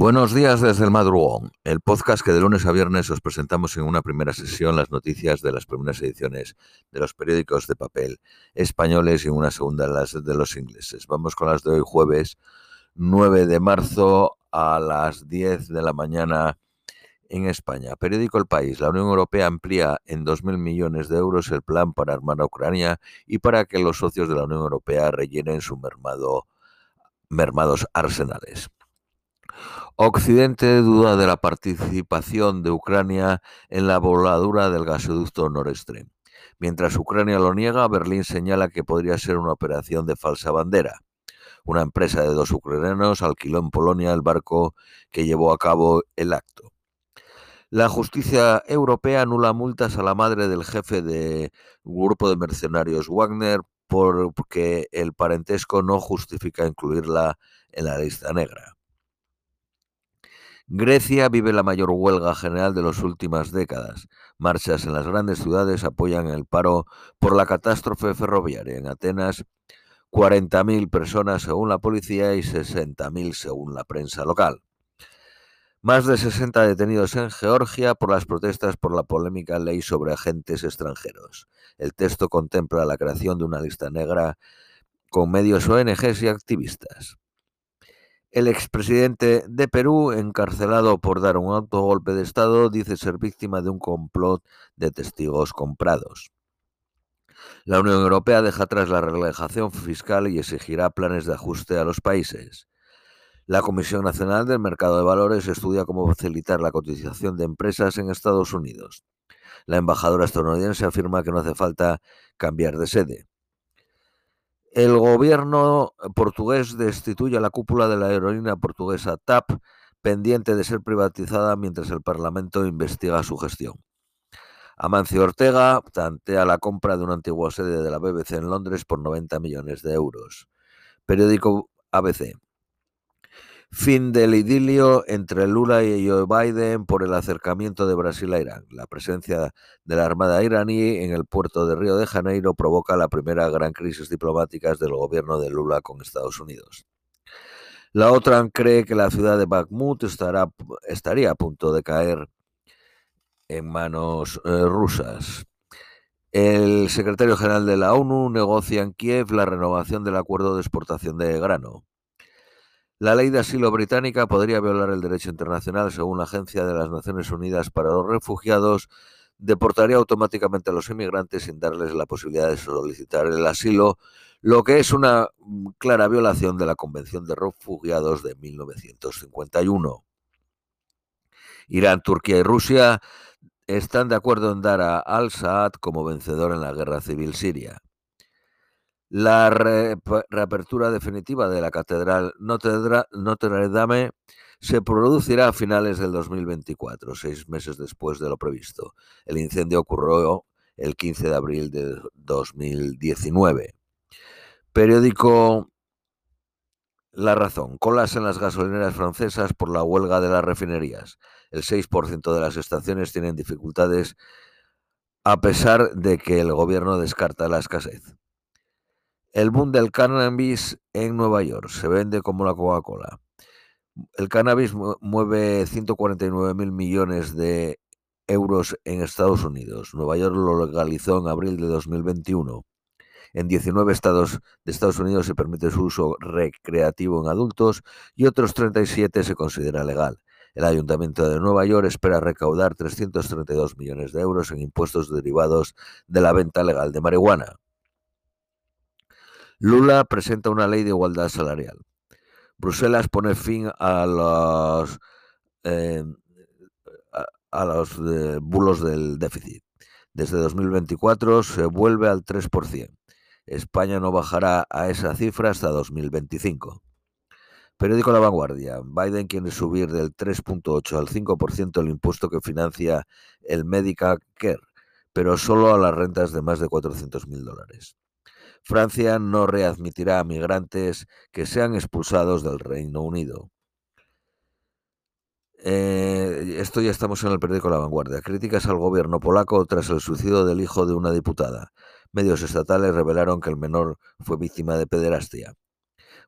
Buenos días desde el madrugón, el podcast que de lunes a viernes os presentamos en una primera sesión las noticias de las primeras ediciones de los periódicos de papel españoles y en una segunda las de los ingleses. Vamos con las de hoy jueves 9 de marzo a las 10 de la mañana en España. Periódico El País. La Unión Europea amplía en 2.000 millones de euros el plan para armar a Ucrania y para que los socios de la Unión Europea rellenen su mermado, mermados arsenales. Occidente duda de la participación de Ucrania en la voladura del gasoducto Nord. Mientras Ucrania lo niega, Berlín señala que podría ser una operación de falsa bandera. Una empresa de dos ucranianos alquiló en Polonia el barco que llevó a cabo el acto. La justicia europea anula multas a la madre del jefe del grupo de mercenarios Wagner porque el parentesco no justifica incluirla en la lista negra. Grecia vive la mayor huelga general de las últimas décadas. Marchas en las grandes ciudades apoyan el paro por la catástrofe ferroviaria. En Atenas, 40.000 personas según la policía y 60.000 según la prensa local. Más de 60 detenidos en Georgia por las protestas por la polémica ley sobre agentes extranjeros. El texto contempla la creación de una lista negra con medios ONGs y activistas. El expresidente de Perú, encarcelado por dar un autogolpe de Estado, dice ser víctima de un complot de testigos comprados. La Unión Europea deja atrás la relajación fiscal y exigirá planes de ajuste a los países. La Comisión Nacional del Mercado de Valores estudia cómo facilitar la cotización de empresas en Estados Unidos. La embajadora estadounidense afirma que no hace falta cambiar de sede. El gobierno portugués destituye a la cúpula de la aerolínea portuguesa TAP, pendiente de ser privatizada mientras el Parlamento investiga su gestión. Amancio Ortega tantea la compra de una antigua sede de la BBC en Londres por 90 millones de euros. Periódico ABC. Fin del idilio entre Lula y Joe Biden por el acercamiento de Brasil a Irán. La presencia de la Armada iraní en el puerto de Río de Janeiro provoca la primera gran crisis diplomática del gobierno de Lula con Estados Unidos. La OTAN cree que la ciudad de Bakhmut estará, estaría a punto de caer en manos eh, rusas. El secretario general de la ONU negocia en Kiev la renovación del acuerdo de exportación de grano. La ley de asilo británica podría violar el derecho internacional según la Agencia de las Naciones Unidas para los Refugiados. Deportaría automáticamente a los inmigrantes sin darles la posibilidad de solicitar el asilo, lo que es una mm, clara violación de la Convención de Refugiados de 1951. Irán, Turquía y Rusia están de acuerdo en dar a al-Assad como vencedor en la guerra civil siria. La reapertura definitiva de la Catedral Notre Dame se producirá a finales del 2024, seis meses después de lo previsto. El incendio ocurrió el 15 de abril de 2019. Periódico La Razón. Colas en las gasolineras francesas por la huelga de las refinerías. El 6% de las estaciones tienen dificultades a pesar de que el gobierno descarta la escasez. El boom del cannabis en Nueva York se vende como la Coca-Cola. El cannabis mueve 149 mil millones de euros en Estados Unidos. Nueva York lo legalizó en abril de 2021. En 19 estados de Estados Unidos se permite su uso recreativo en adultos y otros 37 se considera legal. El Ayuntamiento de Nueva York espera recaudar 332 millones de euros en impuestos derivados de la venta legal de marihuana. Lula presenta una ley de igualdad salarial. Bruselas pone fin a los, eh, a, los eh, bulos del déficit. Desde 2024 se vuelve al 3%. España no bajará a esa cifra hasta 2025. Periódico La Vanguardia. Biden quiere subir del 3.8 al 5% el impuesto que financia el Medicare, pero solo a las rentas de más de 400.000 dólares. Francia no readmitirá a migrantes que sean expulsados del Reino Unido. Eh, esto ya estamos en el periódico La Vanguardia. Críticas al gobierno polaco tras el suicidio del hijo de una diputada. Medios estatales revelaron que el menor fue víctima de pederastia.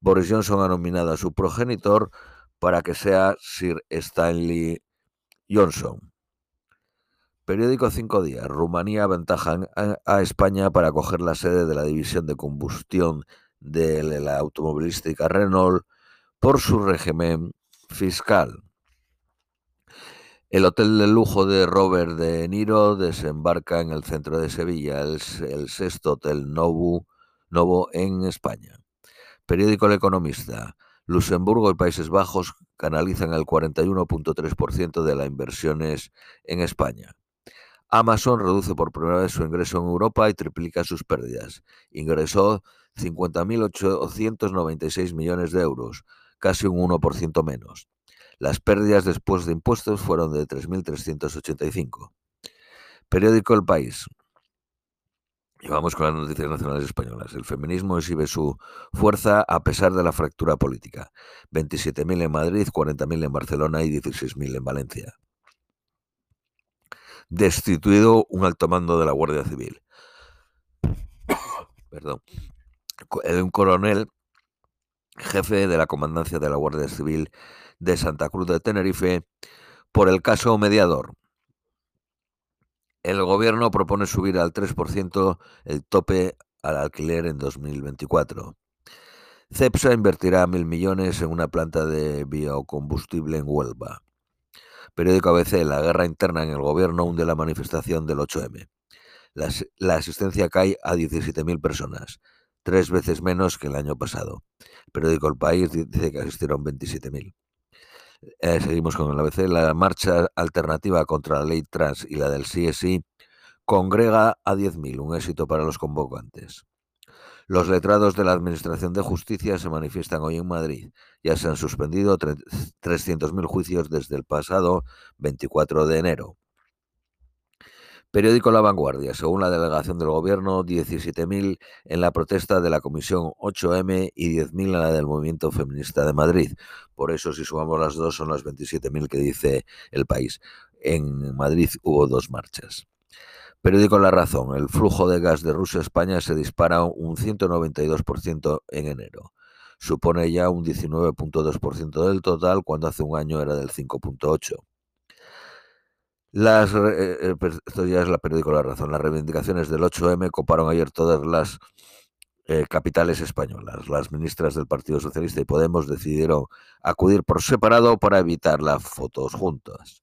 Boris Johnson ha nominado a su progenitor para que sea Sir Stanley Johnson. Periódico Cinco Días. Rumanía aventaja a España para coger la sede de la división de combustión de la automovilística Renault por su régimen fiscal. El hotel de lujo de Robert De Niro desembarca en el centro de Sevilla, el, el sexto hotel Novo, Novo en España. Periódico El Economista. Luxemburgo y Países Bajos canalizan el 41.3% de las inversiones en España. Amazon reduce por primera vez su ingreso en Europa y triplica sus pérdidas. Ingresó 50.896 millones de euros, casi un 1% menos. Las pérdidas después de impuestos fueron de 3.385. Periódico El País. Y vamos con las noticias nacionales españolas. El feminismo exhibe su fuerza a pesar de la fractura política. 27.000 en Madrid, 40.000 en Barcelona y 16.000 en Valencia. Destituido un alto mando de la Guardia Civil. Perdón. Un coronel, jefe de la comandancia de la Guardia Civil de Santa Cruz de Tenerife, por el caso mediador. El gobierno propone subir al 3% el tope al alquiler en 2024. CEPSA invertirá mil millones en una planta de biocombustible en Huelva. Periódico ABC, la guerra interna en el gobierno hunde la manifestación del 8M. La, asistencia cae a 17.000 personas, tres veces menos que el año pasado. Periódico El País dice que asistieron 27.000. Eh, seguimos con el ABC. La marcha alternativa contra la ley trans y la del CSI congrega a 10.000, un éxito para los convocantes. Los letrados de la Administración de Justicia se manifiestan hoy en Madrid. Ya se han suspendido 300.000 juicios desde el pasado 24 de enero. Periódico La Vanguardia. Según la delegación del Gobierno, 17.000 en la protesta de la Comisión 8M y 10.000 en la del Movimiento Feminista de Madrid. Por eso, si sumamos las dos, son las 27.000 que dice el país. En Madrid hubo dos marchas. Periódico La Razón. El flujo de gas de Rusia a España se dispara un 192% en enero. Supone ya un 19.2% del total cuando hace un año era del 5.8%. Las, eh, eh, esto ya es la periódico La Razón. Las reivindicaciones del 8M coparon ayer todas las eh, capitales españolas. Las ministras del Partido Socialista y Podemos decidieron acudir por separado para evitar las fotos juntas.